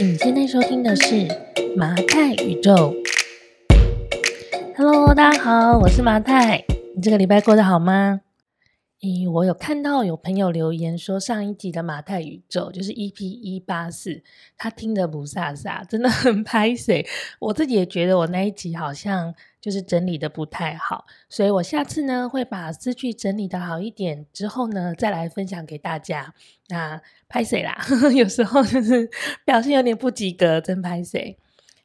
你现在收听的是麻太宇宙。Hello，大家好，我是麻太。你这个礼拜过得好吗？咦，我有看到有朋友留言说，上一集的马太宇宙就是 EP 一八四，他听得不飒飒，真的很拍谢。我自己也觉得我那一集好像就是整理的不太好，所以我下次呢会把诗句整理的好一点，之后呢再来分享给大家。那拍谢啦呵呵，有时候就是表现有点不及格，真拍谢。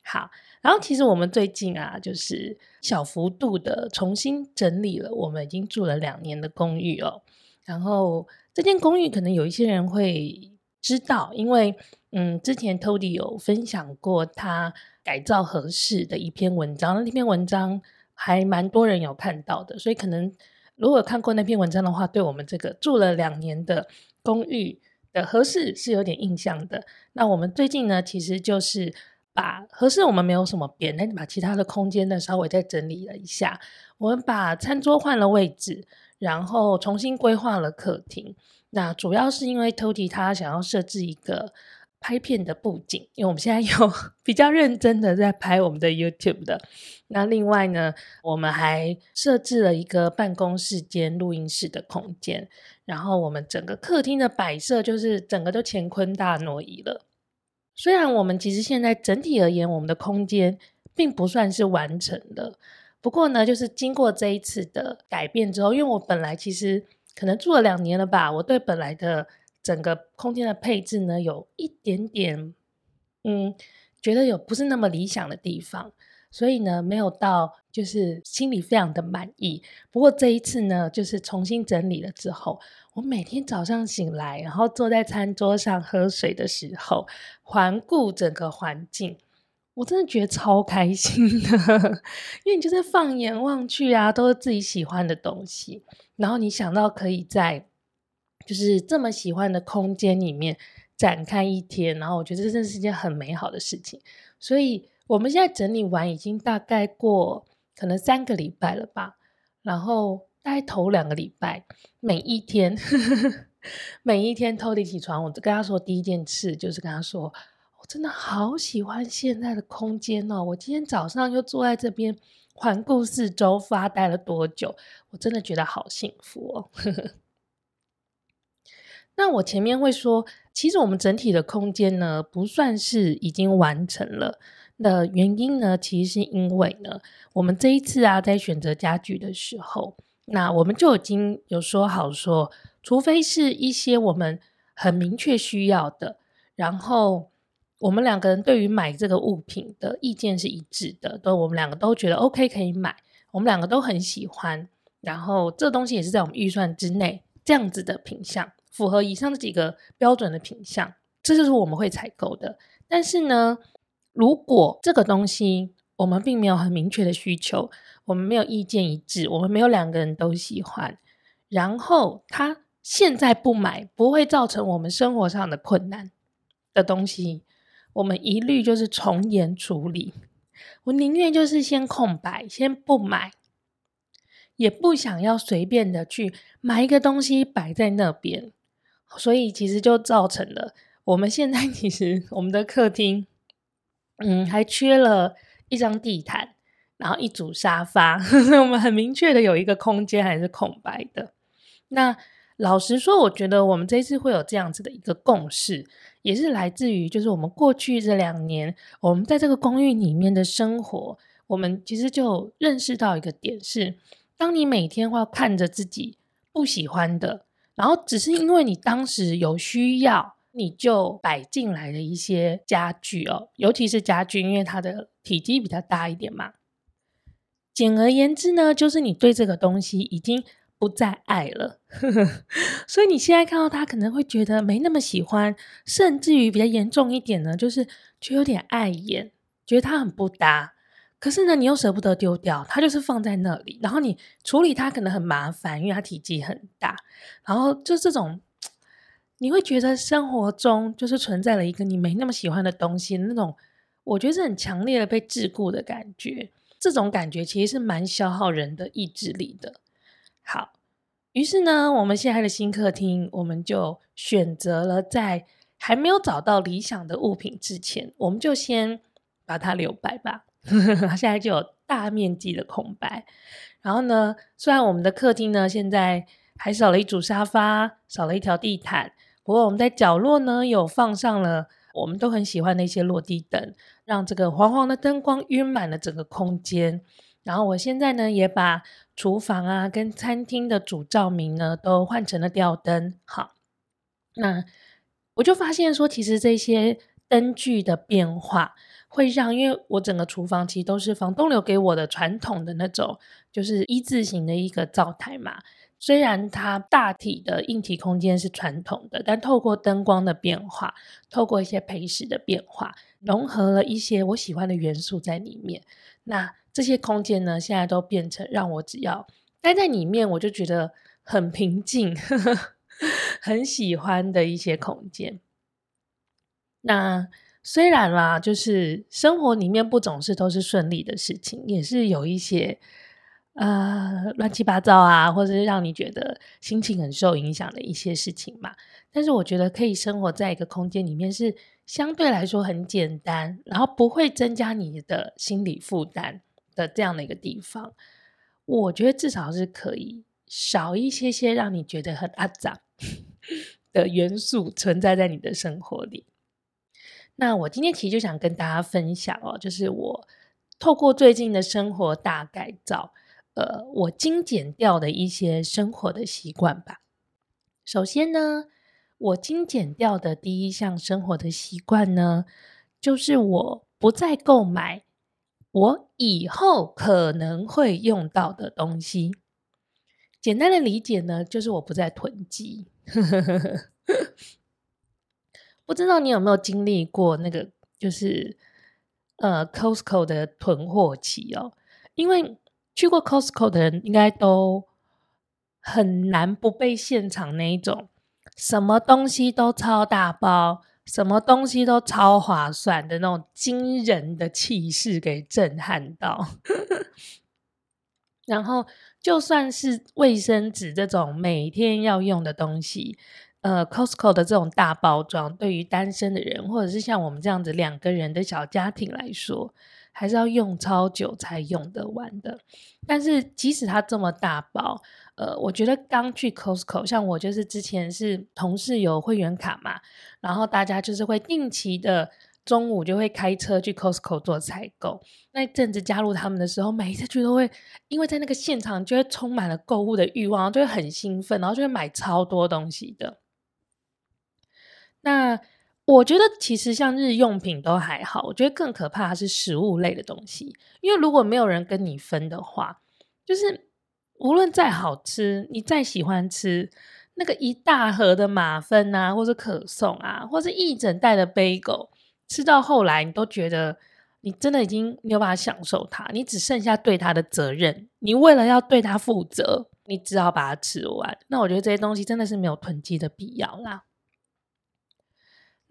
好。然后其实我们最近啊，就是小幅度的重新整理了我们已经住了两年的公寓哦。然后这间公寓可能有一些人会知道，因为嗯，之前 Tody 有分享过他改造合适的一篇文章，那篇文章还蛮多人有看到的，所以可能如果看过那篇文章的话，对我们这个住了两年的公寓的合适是有点印象的。那我们最近呢，其实就是。把合适我们没有什么变，那你把其他的空间呢稍微再整理了一下。我们把餐桌换了位置，然后重新规划了客厅。那主要是因为 Tody 他想要设置一个拍片的布景，因为我们现在有 比较认真的在拍我们的 YouTube 的。那另外呢，我们还设置了一个办公室兼录音室的空间。然后我们整个客厅的摆设就是整个都乾坤大挪移了。虽然我们其实现在整体而言，我们的空间并不算是完成的，不过呢，就是经过这一次的改变之后，因为我本来其实可能住了两年了吧，我对本来的整个空间的配置呢，有一点点，嗯，觉得有不是那么理想的地方，所以呢，没有到就是心里非常的满意。不过这一次呢，就是重新整理了之后。我每天早上醒来，然后坐在餐桌上喝水的时候，环顾整个环境，我真的觉得超开心的。因为你就是放眼望去啊，都是自己喜欢的东西，然后你想到可以在就是这么喜欢的空间里面展开一天，然后我觉得这真是件很美好的事情。所以我们现在整理完，已经大概过可能三个礼拜了吧，然后。大概头两个礼拜，每一天，每一天 Tody 起床，我跟他说第一件事就是跟他说，我真的好喜欢现在的空间哦！我今天早上又坐在这边环顾四周，发呆了多久？我真的觉得好幸福哦。那我前面会说，其实我们整体的空间呢，不算是已经完成了的原因呢，其实是因为呢，我们这一次啊，在选择家具的时候。那我们就已经有说好说，除非是一些我们很明确需要的，然后我们两个人对于买这个物品的意见是一致的，都我们两个都觉得 OK 可以买，我们两个都很喜欢，然后这东西也是在我们预算之内，这样子的品相，符合以上这几个标准的品相，这就是我们会采购的。但是呢，如果这个东西我们并没有很明确的需求。我们没有意见一致，我们没有两个人都喜欢。然后他现在不买，不会造成我们生活上的困难的东西，我们一律就是从严处理。我宁愿就是先空白，先不买，也不想要随便的去买一个东西摆在那边。所以其实就造成了我们现在其实我们的客厅，嗯，还缺了一张地毯。然后一组沙发，我们很明确的有一个空间还是空白的。那老实说，我觉得我们这次会有这样子的一个共识，也是来自于就是我们过去这两年，我们在这个公寓里面的生活，我们其实就认识到一个点是：当你每天会看着自己不喜欢的，然后只是因为你当时有需要，你就摆进来的一些家具哦，尤其是家具，因为它的体积比较大一点嘛。简而言之呢，就是你对这个东西已经不再爱了，所以你现在看到它可能会觉得没那么喜欢，甚至于比较严重一点呢，就是觉得有点碍眼，觉得它很不搭。可是呢，你又舍不得丢掉，它就是放在那里，然后你处理它可能很麻烦，因为它体积很大。然后就这种，你会觉得生活中就是存在了一个你没那么喜欢的东西，那种我觉得是很强烈的被桎梏的感觉。这种感觉其实是蛮消耗人的意志力的。好，于是呢，我们现在的新客厅，我们就选择了在还没有找到理想的物品之前，我们就先把它留白吧。现在就有大面积的空白。然后呢，虽然我们的客厅呢现在还少了一组沙发，少了一条地毯，不过我们在角落呢有放上了我们都很喜欢的一些落地灯，让这个黄黄的灯光晕满了整个空间。然后我现在呢也把厨房啊跟餐厅的主照明呢都换成了吊灯。好，那我就发现说，其实这些灯具的变化。会让，因为我整个厨房其实都是房东留给我的传统的那种，就是一字形的一个灶台嘛。虽然它大体的硬体空间是传统的，但透过灯光的变化，透过一些配饰的变化，融合了一些我喜欢的元素在里面。那这些空间呢，现在都变成让我只要待在里面，我就觉得很平静，很喜欢的一些空间。那。虽然啦，就是生活里面不总是都是顺利的事情，也是有一些呃乱七八糟啊，或者是让你觉得心情很受影响的一些事情嘛。但是我觉得可以生活在一个空间里面，是相对来说很简单，然后不会增加你的心理负担的这样的一个地方。我觉得至少是可以少一些些让你觉得很阿杂 的元素存在在你的生活里。那我今天其实就想跟大家分享哦，就是我透过最近的生活大改造，呃，我精简掉的一些生活的习惯吧。首先呢，我精简掉的第一项生活的习惯呢，就是我不再购买我以后可能会用到的东西。简单的理解呢，就是我不再囤积。不知道你有没有经历过那个，就是呃，Costco 的囤货期哦。因为去过 Costco 的人，应该都很难不被现场那一种什么东西都超大包、什么东西都超划算的那种惊人的气势给震撼到。然后，就算是卫生纸这种每天要用的东西。呃，Costco 的这种大包装，对于单身的人，或者是像我们这样子两个人的小家庭来说，还是要用超久才用得完的。但是即使它这么大包，呃，我觉得刚去 Costco，像我就是之前是同事有会员卡嘛，然后大家就是会定期的中午就会开车去 Costco 做采购。那一阵子加入他们的时候，每一次去都会，因为在那个现场就会充满了购物的欲望，就会很兴奋，然后就会买超多东西的。那我觉得其实像日用品都还好，我觉得更可怕是食物类的东西，因为如果没有人跟你分的话，就是无论再好吃，你再喜欢吃那个一大盒的马芬啊，或者可颂啊，或者一整袋的贝果，吃到后来你都觉得你真的已经没有办法享受它，你只剩下对它的责任，你为了要对它负责，你只好把它吃完。那我觉得这些东西真的是没有囤积的必要啦。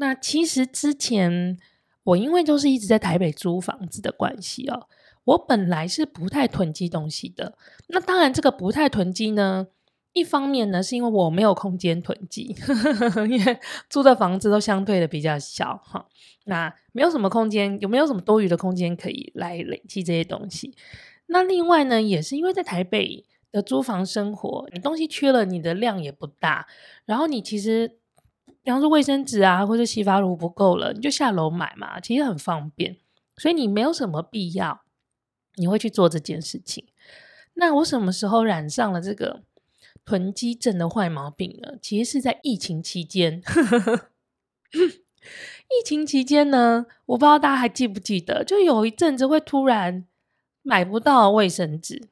那其实之前我因为就是一直在台北租房子的关系哦，我本来是不太囤积东西的。那当然，这个不太囤积呢，一方面呢是因为我没有空间囤积，因为租的房子都相对的比较小哈。那没有什么空间，有没有什么多余的空间可以来累积这些东西？那另外呢，也是因为在台北的租房生活，你东西缺了，你的量也不大，然后你其实。比方说卫生纸啊，或者洗发乳不够了，你就下楼买嘛，其实很方便，所以你没有什么必要，你会去做这件事情。那我什么时候染上了这个囤积症的坏毛病呢？其实是在疫情期间。疫情期间呢，我不知道大家还记不记得，就有一阵子会突然买不到卫生纸，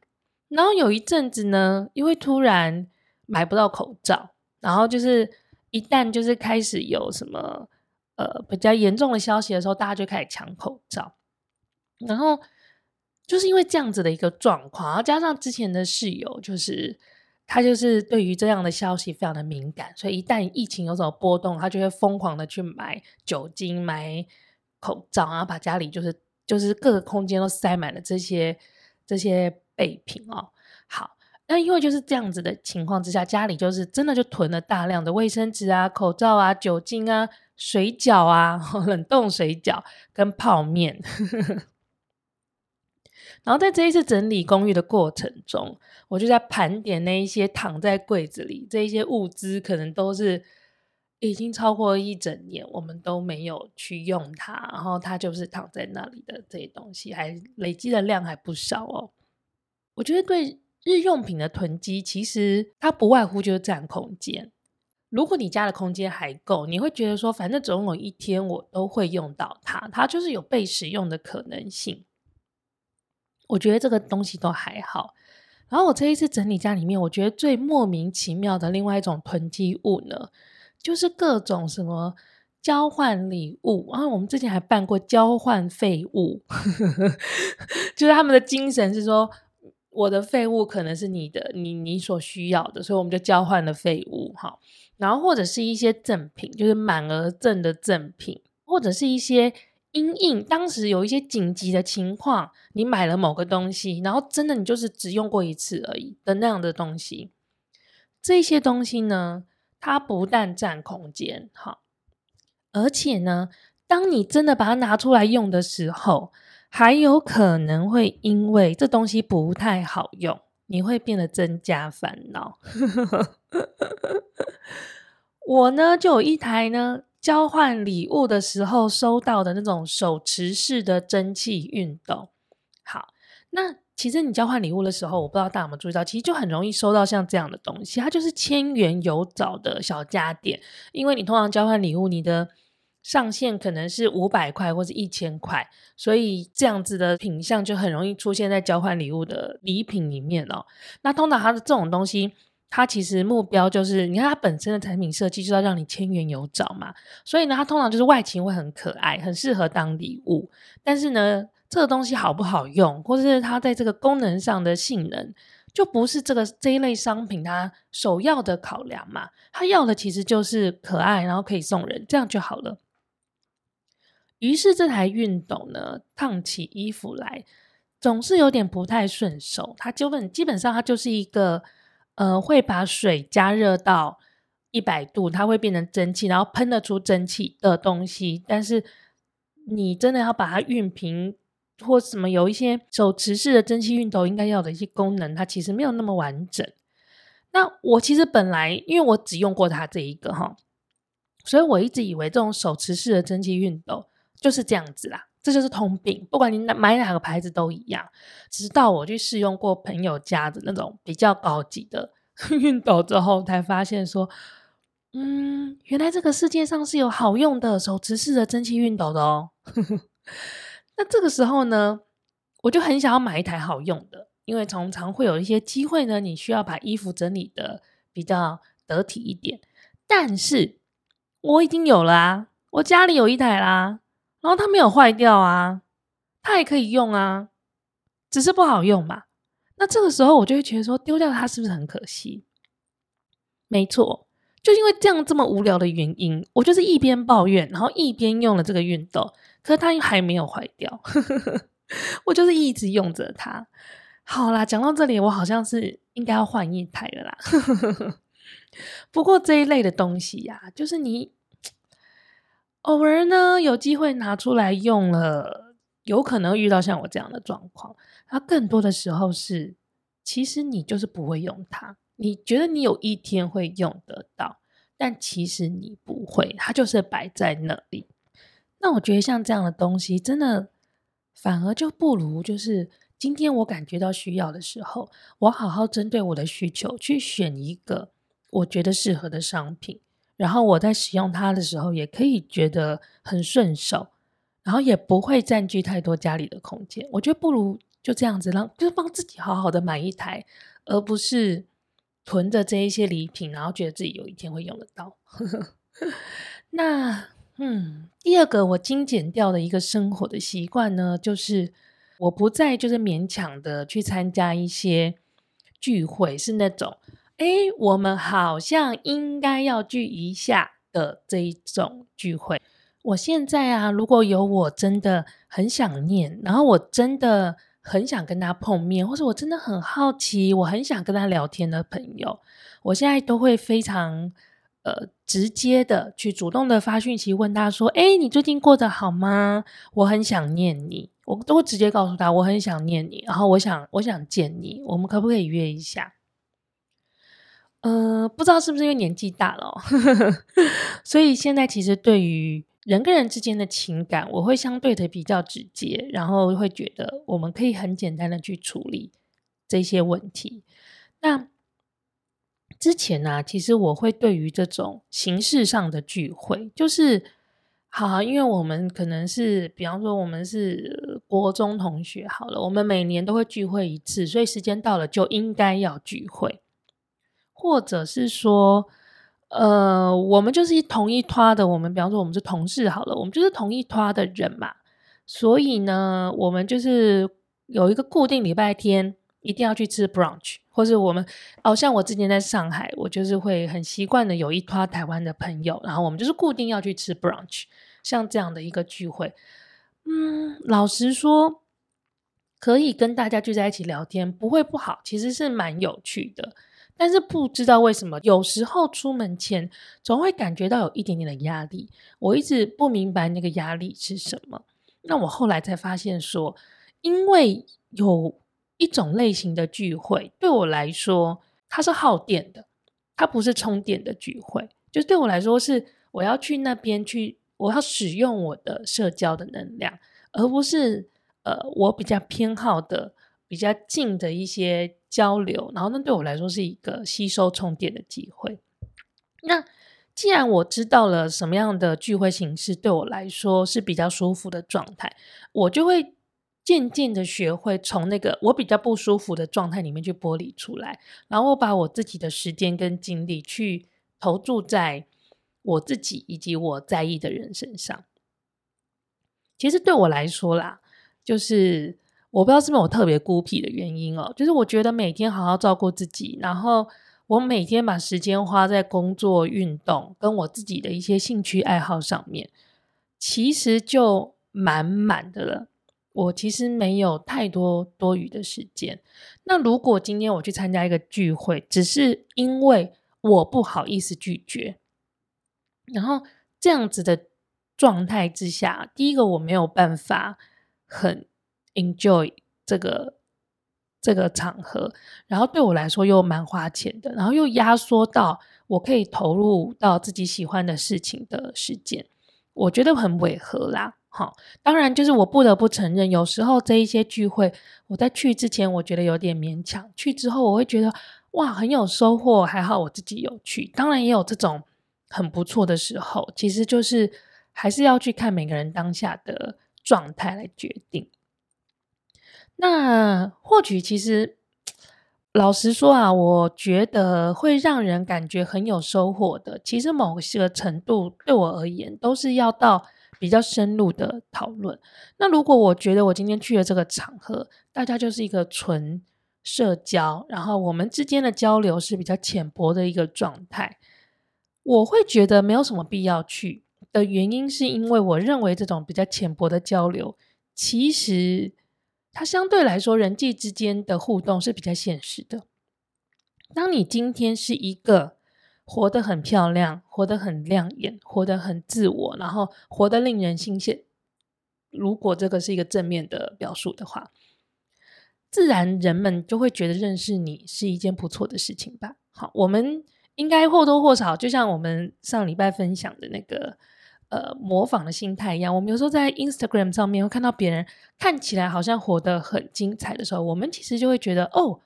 然后有一阵子呢，又会突然买不到口罩，然后就是。一旦就是开始有什么呃比较严重的消息的时候，大家就开始抢口罩，然后就是因为这样子的一个状况，然后加上之前的室友，就是他就是对于这样的消息非常的敏感，所以一旦疫情有什么波动，他就会疯狂的去买酒精、买口罩，然后把家里就是就是各个空间都塞满了这些这些备品哦。好。那因为就是这样子的情况之下，家里就是真的就囤了大量的卫生纸啊、口罩啊、酒精啊、水饺啊、冷冻水饺跟泡面。然后在这一次整理公寓的过程中，我就在盘点那一些躺在柜子里这一些物资，可能都是已经超过一整年，我们都没有去用它，然后它就是躺在那里的这些东西，还累积的量还不少哦。我觉得对日用品的囤积，其实它不外乎就是占空间。如果你家的空间还够，你会觉得说，反正总有一天我都会用到它，它就是有被使用的可能性。我觉得这个东西都还好，然后我这一次整理家里面，我觉得最莫名其妙的另外一种囤积物呢，就是各种什么交换礼物，然后我们之前还办过交换废物，就是他们的精神是说，我的废物可能是你的，你你所需要的，所以我们就交换了废物哈，然后或者是一些赠品，就是满额赠的赠品，或者是一些。因应当时有一些紧急的情况，你买了某个东西，然后真的你就是只用过一次而已的那样的东西，这些东西呢，它不但占空间，好，而且呢，当你真的把它拿出来用的时候，还有可能会因为这东西不太好用，你会变得增加烦恼。我呢，就有一台呢。交换礼物的时候收到的那种手持式的蒸汽熨斗，好，那其实你交换礼物的时候，我不知道大家有没有注意到，其实就很容易收到像这样的东西，它就是千元有找的小家电，因为你通常交换礼物，你的上限可能是五百块或是一千块，所以这样子的品相就很容易出现在交换礼物的礼品里面哦。那通常它的这种东西。它其实目标就是，你看它本身的产品设计就要让你千元有找嘛，所以呢，它通常就是外形会很可爱，很适合当礼物。但是呢，这个东西好不好用，或者是它在这个功能上的性能，就不是这个这一类商品它首要的考量嘛。它要的其实就是可爱，然后可以送人，这样就好了。于是这台熨斗呢，烫起衣服来总是有点不太顺手。它基本基本上它就是一个。呃，会把水加热到一百度，它会变成蒸汽，然后喷得出蒸汽的东西。但是你真的要把它熨平，或什么有一些手持式的蒸汽熨斗应该要的一些功能，它其实没有那么完整。那我其实本来因为我只用过它这一个哈，所以我一直以为这种手持式的蒸汽熨斗就是这样子啦。这就是通病，不管你买哪个牌子都一样。直到我去试用过朋友家的那种比较高级的 熨斗之后，才发现说，嗯，原来这个世界上是有好用的手持式的蒸汽熨斗的哦。那这个时候呢，我就很想要买一台好用的，因为常常会有一些机会呢，你需要把衣服整理得比较得体一点。但是我已经有了啊，我家里有一台啦。然后它没有坏掉啊，它还可以用啊，只是不好用嘛。那这个时候我就会觉得说，丢掉它是不是很可惜？没错，就因为这样这么无聊的原因，我就是一边抱怨，然后一边用了这个熨斗，可是它还没有坏掉，我就是一直用着它。好啦，讲到这里，我好像是应该要换一台了啦。不过这一类的东西呀、啊，就是你。偶尔呢，有机会拿出来用了，有可能遇到像我这样的状况。它更多的时候是，其实你就是不会用它，你觉得你有一天会用得到，但其实你不会，它就是摆在那里。那我觉得像这样的东西，真的反而就不如就是今天我感觉到需要的时候，我好好针对我的需求去选一个我觉得适合的商品。然后我在使用它的时候，也可以觉得很顺手，然后也不会占据太多家里的空间。我觉得不如就这样子让，就是帮自己好好的买一台，而不是囤着这一些礼品，然后觉得自己有一天会用得到。那嗯，第二个我精简掉的一个生活的习惯呢，就是我不再就是勉强的去参加一些聚会，是那种。哎，我们好像应该要聚一下的这一种聚会。我现在啊，如果有我真的很想念，然后我真的很想跟他碰面，或者我真的很好奇，我很想跟他聊天的朋友，我现在都会非常呃直接的去主动的发讯息问他说：“哎，你最近过得好吗？我很想念你。”我都会直接告诉他我很想念你，然后我想我想见你，我们可不可以约一下？呃，不知道是不是因为年纪大了哦，所以现在其实对于人跟人之间的情感，我会相对的比较直接，然后会觉得我们可以很简单的去处理这些问题。那之前呢，其实我会对于这种形式上的聚会，就是。好，因为我们可能是，比方说我们是国中同学，好了，我们每年都会聚会一次，所以时间到了就应该要聚会，或者是说，呃，我们就是同一拖的，我们比方说我们是同事，好了，我们就是同一拖的人嘛，所以呢，我们就是有一个固定礼拜天一定要去吃 brunch，或是我们，哦，像我之前在上海，我就是会很习惯的有一拖台湾的朋友，然后我们就是固定要去吃 brunch。像这样的一个聚会，嗯，老实说，可以跟大家聚在一起聊天，不会不好，其实是蛮有趣的。但是不知道为什么，有时候出门前总会感觉到有一点点的压力。我一直不明白那个压力是什么。那我后来才发现说，因为有一种类型的聚会，对我来说它是耗电的，它不是充电的聚会。就对我来说，是我要去那边去。我要使用我的社交的能量，而不是呃，我比较偏好的比较近的一些交流。然后，那对我来说是一个吸收充电的机会。那既然我知道了什么样的聚会形式对我来说是比较舒服的状态，我就会渐渐的学会从那个我比较不舒服的状态里面去剥离出来，然后我把我自己的时间跟精力去投注在。我自己以及我在意的人身上，其实对我来说啦，就是我不知道是不是我特别孤僻的原因哦，就是我觉得每天好好照顾自己，然后我每天把时间花在工作、运动跟我自己的一些兴趣爱好上面，其实就满满的了。我其实没有太多多余的时间。那如果今天我去参加一个聚会，只是因为我不好意思拒绝。然后这样子的状态之下，第一个我没有办法很 enjoy 这个这个场合，然后对我来说又蛮花钱的，然后又压缩到我可以投入到自己喜欢的事情的时间，我觉得很违和啦。好，当然就是我不得不承认，有时候这一些聚会，我在去之前我觉得有点勉强，去之后我会觉得哇很有收获，还好我自己有去，当然也有这种。很不错的时候，其实就是还是要去看每个人当下的状态来决定。那或许其实老实说啊，我觉得会让人感觉很有收获的，其实某些程度对我而言都是要到比较深入的讨论。那如果我觉得我今天去了这个场合，大家就是一个纯社交，然后我们之间的交流是比较浅薄的一个状态。我会觉得没有什么必要去的原因，是因为我认为这种比较浅薄的交流，其实它相对来说人际之间的互动是比较现实的。当你今天是一个活得很漂亮、活得很亮眼、活得很自我，然后活得令人新鲜，如果这个是一个正面的表述的话，自然人们就会觉得认识你是一件不错的事情吧。好，我们。应该或多或少，就像我们上礼拜分享的那个呃模仿的心态一样，我们有时候在 Instagram 上面会看到别人看起来好像活得很精彩的时候，我们其实就会觉得哦，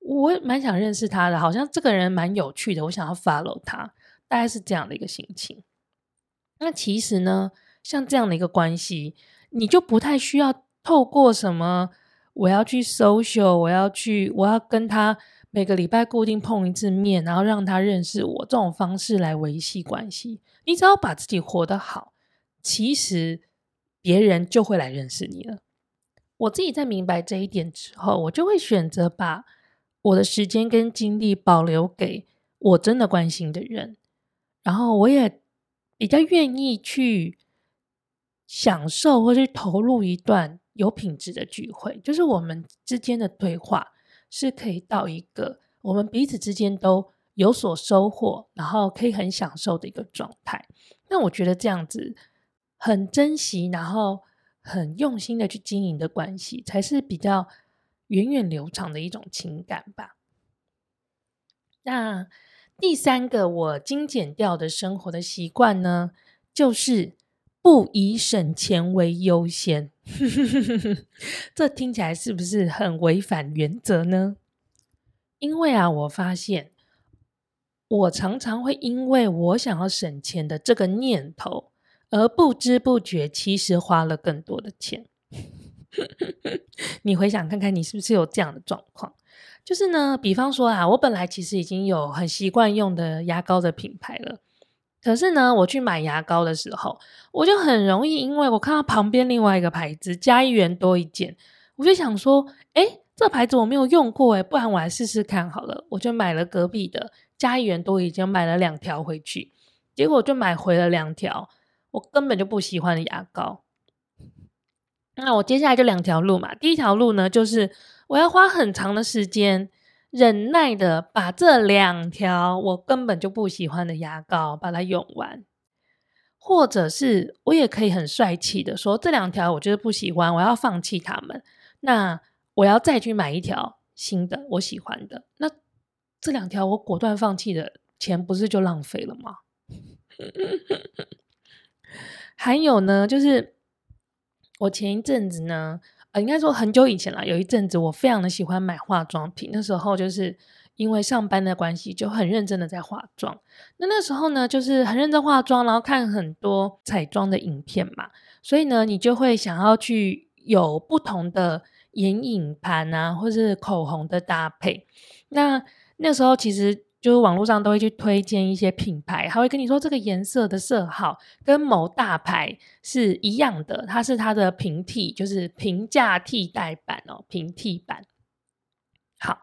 我蛮想认识他的，好像这个人蛮有趣的，我想要 follow 他，大概是这样的一个心情。那其实呢，像这样的一个关系，你就不太需要透过什么我要去 social，我要去，我要跟他。每个礼拜固定碰一次面，然后让他认识我，这种方式来维系关系。你只要把自己活得好，其实别人就会来认识你了。我自己在明白这一点之后，我就会选择把我的时间跟精力保留给我真的关心的人，然后我也比较愿意去享受或是投入一段有品质的聚会，就是我们之间的对话是可以到一个我们彼此之间都有所收获，然后可以很享受的一个状态。那我觉得这样子很珍惜，然后很用心的去经营的关系，才是比较源远流长的一种情感吧。那第三个我精简掉的生活的习惯呢，就是不以省钱为优先。这听起来是不是很违反原则呢？因为啊，我发现我常常会因为我想要省钱的这个念头，而不知不觉其实花了更多的钱。你回想看看，你是不是有这样的状况？就是呢，比方说啊，我本来其实已经有很习惯用的牙膏的品牌了，可是呢，我去买牙膏的时候，我就很容易因为我看到旁边另外一个牌子加一元多一件，我就想说，诶，这牌子我没有用过诶，不然我来试试看好了，我就买了隔壁的加一元多一件，买了两条回去，结果就买回了两条我根本就不喜欢的牙膏。那我接下来就两条路嘛，第一条路呢就是。我要花很长的时间，忍耐的把这两条我根本就不喜欢的牙膏把它用完，或者是我也可以很帅气的说，这两条我就是不喜欢，我要放弃它们。那我要再去买一条新的我喜欢的，那这两条我果断放弃的钱不是就浪费了吗？还有呢，就是我前一阵子呢。应该说很久以前了，有一阵子我非常的喜欢买化妆品，那时候就是因为上班的关系，就很认真的在化妆。那那时候呢，就是很认真化妆，然后看很多彩妆的影片嘛，所以呢，你就会想要去有不同的眼影盘啊，或是口红的搭配。那那时候其实。就是网络上都会去推荐一些品牌，他会跟你说这个颜色的色号跟某大牌是一样的，它是它的平替，就是平价替代版哦，平替版。好，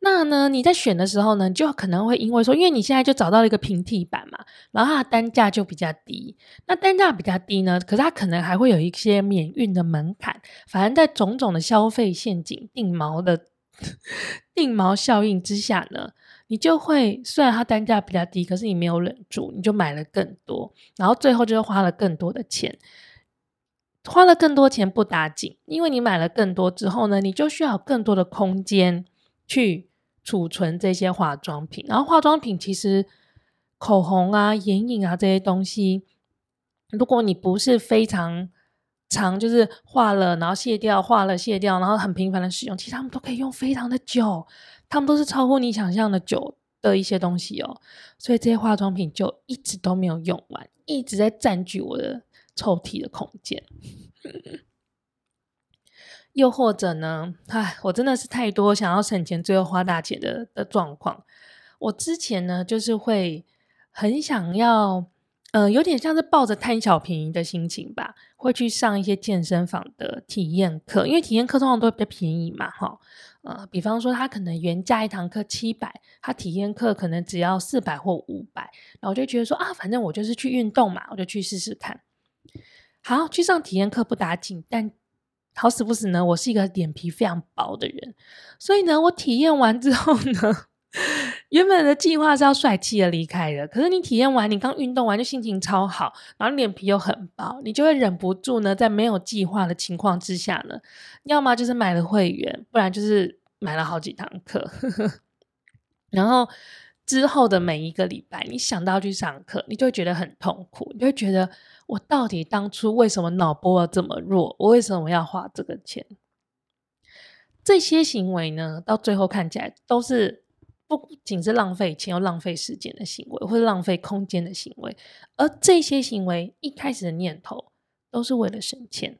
那呢你在选的时候呢，就可能会因为说，因为你现在就找到了一个平替版嘛，然后它的单价就比较低。那单价比较低呢，可是它可能还会有一些免运的门槛，反正在种种的消费陷阱、定毛的 定毛效应之下呢。你就会，虽然它单价比较低，可是你没有忍住，你就买了更多，然后最后就是花了更多的钱，花了更多钱不打紧，因为你买了更多之后呢，你就需要更多的空间去储存这些化妆品，然后化妆品其实口红啊、眼影啊这些东西，如果你不是非常长，就是画了然后卸掉，画了卸掉，然后很频繁的使用，其实他们都可以用非常的久。他们都是超乎你想象的久的一些东西哦，所以这些化妆品就一直都没有用完，一直在占据我的抽屉的空间。又或者呢，唉，我真的是太多想要省钱，最后花大钱的的状况。我之前呢，就是会很想要，呃，有点像是抱着贪小便宜的心情吧，会去上一些健身房的体验课，因为体验课通常都比较便宜嘛，哈。呃，比方说，他可能原价一堂课七百，他体验课可能只要四百或五百，然后我就觉得说啊，反正我就是去运动嘛，我就去试试看。好，去上体验课不打紧，但好死不死呢，我是一个脸皮非常薄的人，所以呢，我体验完之后呢。原本的计划是要帅气的离开的，可是你体验完，你刚运动完就心情超好，然后脸皮又很薄，你就会忍不住呢，在没有计划的情况之下呢，要么就是买了会员，不然就是买了好几堂课，然后之后的每一个礼拜，你想到去上课，你就会觉得很痛苦，你就会觉得我到底当初为什么脑波这么弱？我为什么要花这个钱？这些行为呢，到最后看起来都是。不仅是浪费钱，又浪费时间的行为，或者浪费空间的行为，而这些行为一开始的念头都是为了省钱。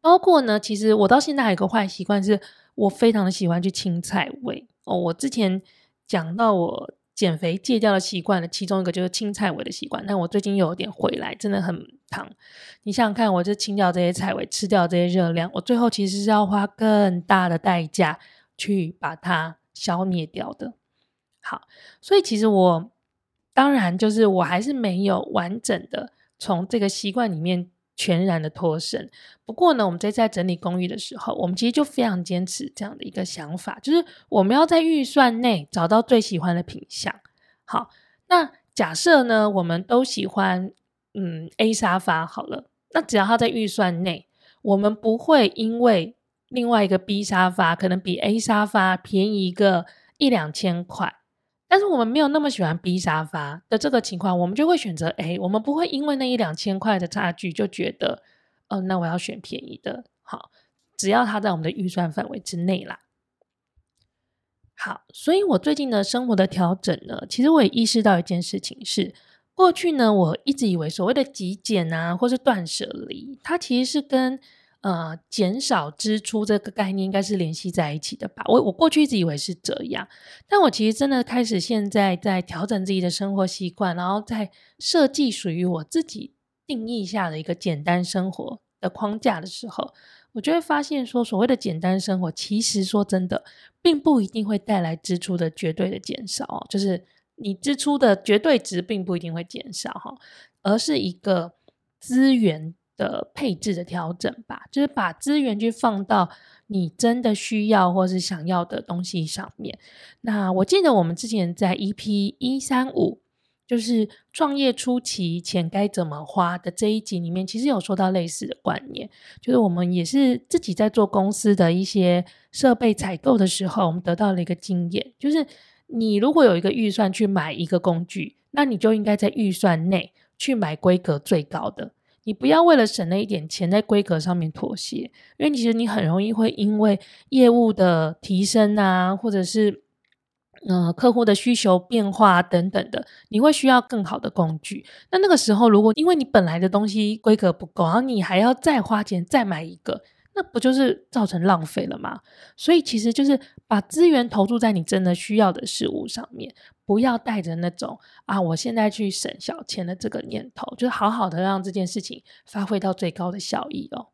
包括呢，其实我到现在还有一个坏习惯，是我非常的喜欢去青菜味哦。我之前讲到我减肥戒掉的习惯的其中一个就是青菜味的习惯，但我最近又有点回来，真的很烫。你想想看，我就清掉这些菜味，吃掉这些热量，我最后其实是要花更大的代价去把它。消灭掉的。好，所以其实我当然就是我还是没有完整的从这个习惯里面全然的脱身。不过呢，我们在在整理公寓的时候，我们其实就非常坚持这样的一个想法，就是我们要在预算内找到最喜欢的品相。好，那假设呢，我们都喜欢嗯 A 沙发好了，那只要它在预算内，我们不会因为另外一个 B 沙发可能比 A 沙发便宜一个一两千块。但是我们没有那么喜欢 B 沙发的这个情况，我们就会选择 A。我们不会因为那一两千块的差距就觉得，哦、那我要选便宜的。好，只要它在我们的预算范围之内啦。好，所以我最近的生活的调整呢，其实我也意识到一件事情是，过去呢，我一直以为所谓的极简啊，或是断舍离，它其实是跟呃，减少支出这个概念应该是联系在一起的吧？我我过去一直以为是这样，但我其实真的开始现在在调整自己的生活习惯，然后在设计属于我自己定义下的一个简单生活的框架的时候，我就会发现说，所谓的简单生活，其实说真的，并不一定会带来支出的绝对的减少，就是你支出的绝对值并不一定会减少哈，而是一个资源。的配置的调整吧，就是把资源去放到你真的需要或是想要的东西上面。那我记得我们之前在 EP 一三五，就是创业初期钱该怎么花的这一集里面，其实有说到类似的观念，就是我们也是自己在做公司的一些设备采购的时候，我们得到了一个经验，就是你如果有一个预算去买一个工具，那你就应该在预算内去买规格最高的。你不要为了省那一点钱在规格上面妥协，因为其实你很容易会因为业务的提升啊，或者是嗯客户的需求变化等等的，你会需要更好的工具。那那个时候，如果因为你本来的东西规格不够，然后你还要再花钱再买一个。那不就是造成浪费了吗？所以其实就是把资源投注在你真的需要的事物上面，不要带着那种啊，我现在去省小钱的这个念头，就好好的让这件事情发挥到最高的效益哦。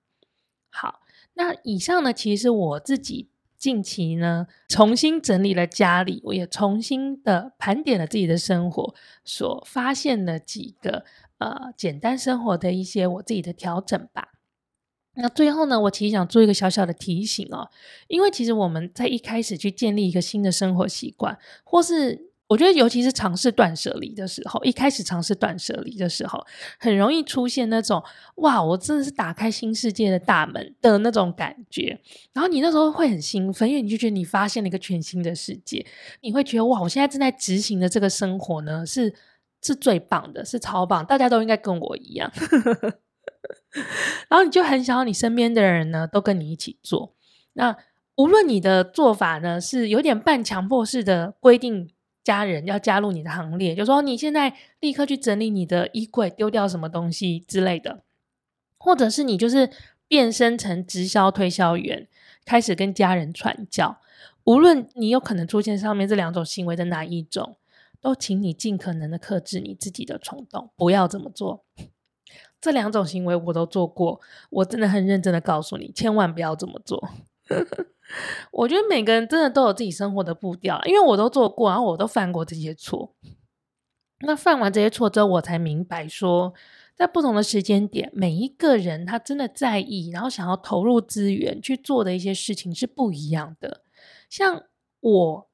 好，那以上呢，其实我自己近期呢重新整理了家里，我也重新的盘点了自己的生活，所发现的几个呃简单生活的一些我自己的调整吧。那最后呢，我其实想做一个小小的提醒哦，因为其实我们在一开始去建立一个新的生活习惯，或是我觉得尤其是尝试断舍离的时候，一开始尝试断舍离的时候，很容易出现那种哇，我真的是打开新世界的大门的那种感觉。然后你那时候会很兴奋，因为你就觉得你发现了一个全新的世界，你会觉得哇，我现在正在执行的这个生活呢，是是最棒的，是超棒，大家都应该跟我一样。然后你就很想要你身边的人呢，都跟你一起做。那无论你的做法呢，是有点半强迫式的规定家人要加入你的行列，就说你现在立刻去整理你的衣柜，丢掉什么东西之类的，或者是你就是变身成直销推销员，开始跟家人传教。无论你有可能出现上面这两种行为的哪一种，都请你尽可能的克制你自己的冲动，不要这么做。这两种行为我都做过，我真的很认真的告诉你，千万不要这么做。我觉得每个人真的都有自己生活的步调，因为我都做过，然后我都犯过这些错。那犯完这些错之后，我才明白说，在不同的时间点，每一个人他真的在意，然后想要投入资源去做的一些事情是不一样的。像我，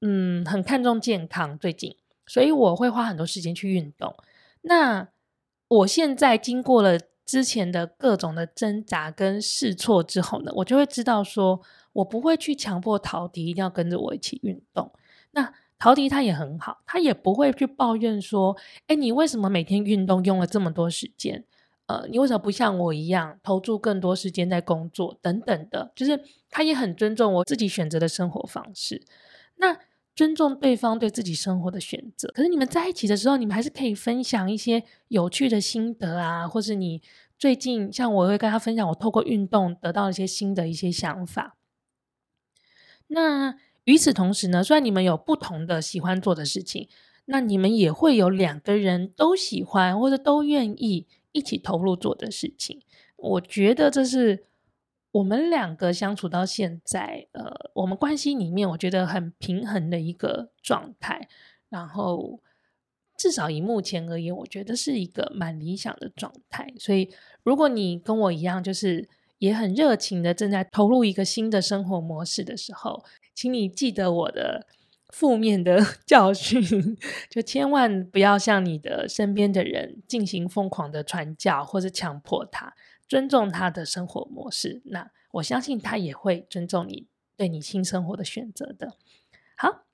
嗯，很看重健康，最近，所以我会花很多时间去运动。那我现在经过了之前的各种的挣扎跟试错之后呢，我就会知道说，我不会去强迫陶迪一定要跟着我一起运动。那陶迪他也很好，他也不会去抱怨说，哎，你为什么每天运动用了这么多时间？呃，你为什么不像我一样投注更多时间在工作等等的？就是他也很尊重我自己选择的生活方式。那。尊重对方对自己生活的选择，可是你们在一起的时候，你们还是可以分享一些有趣的心得啊，或是你最近像我会跟他分享，我透过运动得到一些新的一些想法。那与此同时呢，虽然你们有不同的喜欢做的事情，那你们也会有两个人都喜欢或者都愿意一起投入做的事情。我觉得这是。我们两个相处到现在，呃，我们关系里面我觉得很平衡的一个状态，然后至少以目前而言，我觉得是一个蛮理想的状态。所以，如果你跟我一样，就是也很热情的正在投入一个新的生活模式的时候，请你记得我的负面的 教训，就千万不要向你的身边的人进行疯狂的传教，或是强迫他尊重他的生活模式。那我相信他也会尊重你对你新生活的选择的。好，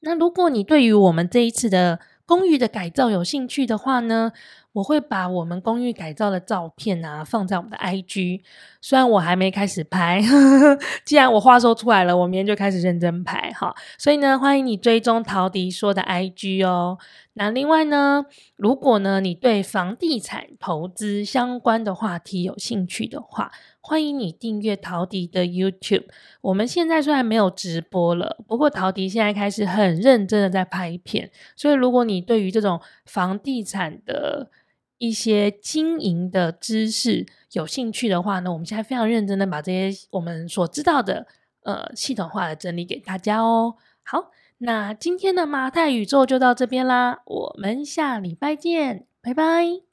那如果你对于我们这一次的公寓的改造有兴趣的话呢，我会把我们公寓改造的照片啊放在我们的 IG，虽然我还没开始拍，既然我话说出来了，我明天就开始认真拍哈。所以呢，欢迎你追踪陶迪说的 IG 哦。那另外呢，如果呢你对房地产投资相关的话题有兴趣的话，欢迎你订阅陶迪的 YouTube。我们现在虽然没有直播了，不过陶迪现在开始很认真的在拍片，所以如果你对于这种房地产的一些经营的知识有兴趣的话呢，我们现在非常认真的把这些我们所知道的呃系统化的整理给大家哦。好，那今天的马太宇宙就到这边啦，我们下礼拜见，拜拜。